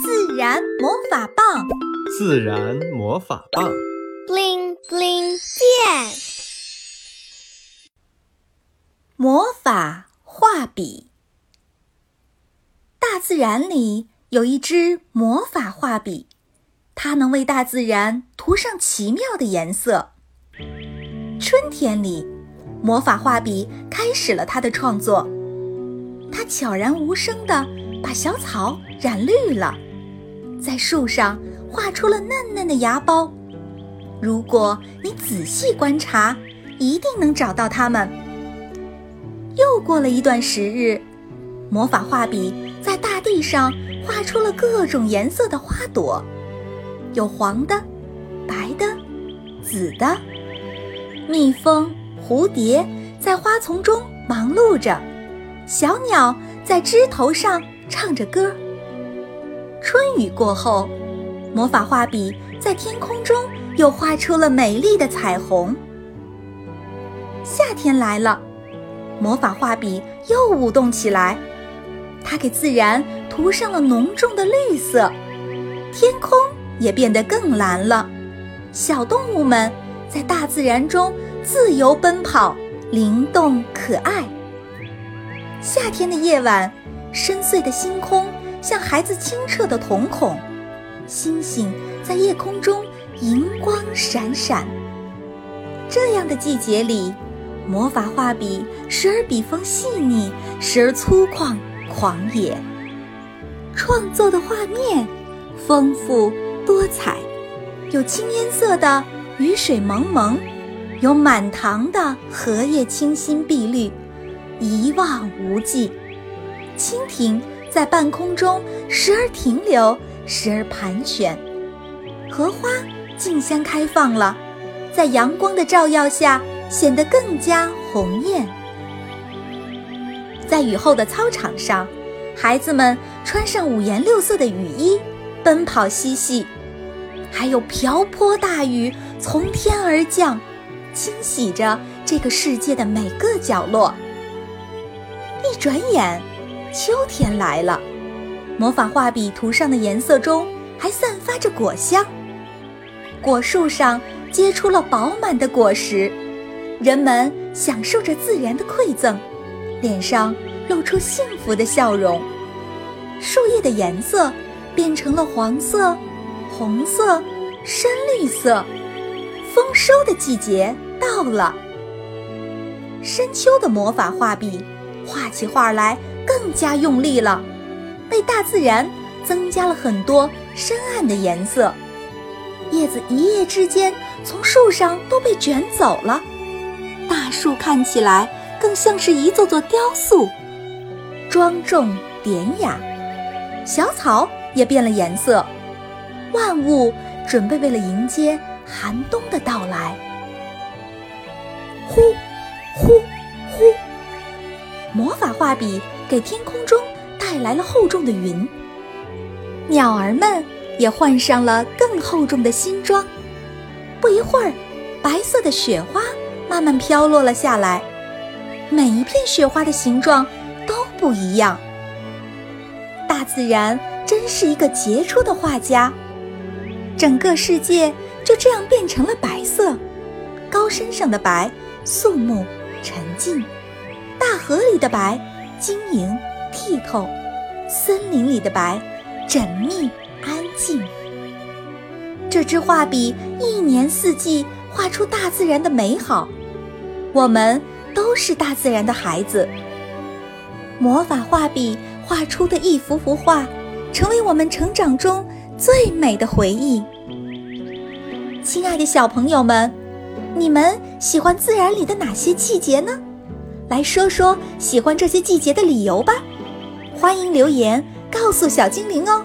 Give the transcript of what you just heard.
自然魔法棒，自然魔法棒，bling bling 变。魔法画笔。大自然里有一支魔法画笔，它能为大自然涂上奇妙的颜色。春天里，魔法画笔开始了它的创作。它悄然无声地把小草染绿了，在树上画出了嫩嫩的芽苞。如果你仔细观察，一定能找到它们。又过了一段时日，魔法画笔在大地上画出了各种颜色的花朵，有黄的、白的、紫的。蜜蜂、蝴蝶在花丛中忙碌着。小鸟在枝头上唱着歌。春雨过后，魔法画笔在天空中又画出了美丽的彩虹。夏天来了，魔法画笔又舞动起来，它给自然涂上了浓重的绿色，天空也变得更蓝了。小动物们在大自然中自由奔跑，灵动可爱。夏天的夜晚，深邃的星空像孩子清澈的瞳孔，星星在夜空中银光闪闪。这样的季节里，魔法画笔时而笔锋细腻，时而粗犷狂野，创作的画面丰富多彩，有青烟色的雨水蒙蒙，有满塘的荷叶清新碧绿。一望无际，蜻蜓在半空中时而停留，时而盘旋。荷花竞相开放了，在阳光的照耀下显得更加红艳。在雨后的操场上，孩子们穿上五颜六色的雨衣，奔跑嬉戏。还有瓢泼大雨从天而降，清洗着这个世界的每个角落。一转眼，秋天来了。魔法画笔涂上的颜色中还散发着果香。果树上结出了饱满的果实，人们享受着自然的馈赠，脸上露出幸福的笑容。树叶的颜色变成了黄色、红色、深绿色。丰收的季节到了。深秋的魔法画笔。画起画来更加用力了，为大自然增加了很多深暗的颜色。叶子一夜之间从树上都被卷走了，大树看起来更像是一座座雕塑，庄重典雅。小草也变了颜色，万物准备为了迎接寒冬的到来。呼，呼。呼魔法画笔给天空中带来了厚重的云，鸟儿们也换上了更厚重的新装。不一会儿，白色的雪花慢慢飘落了下来，每一片雪花的形状都不一样。大自然真是一个杰出的画家，整个世界就这样变成了白色，高山上的白，肃穆沉静。大河里的白，晶莹剔透；森林里的白，缜密安静。这支画笔一年四季画出大自然的美好，我们都是大自然的孩子。魔法画笔画出的一幅幅画，成为我们成长中最美的回忆。亲爱的小朋友们，你们喜欢自然里的哪些季节呢？来说说喜欢这些季节的理由吧，欢迎留言告诉小精灵哦。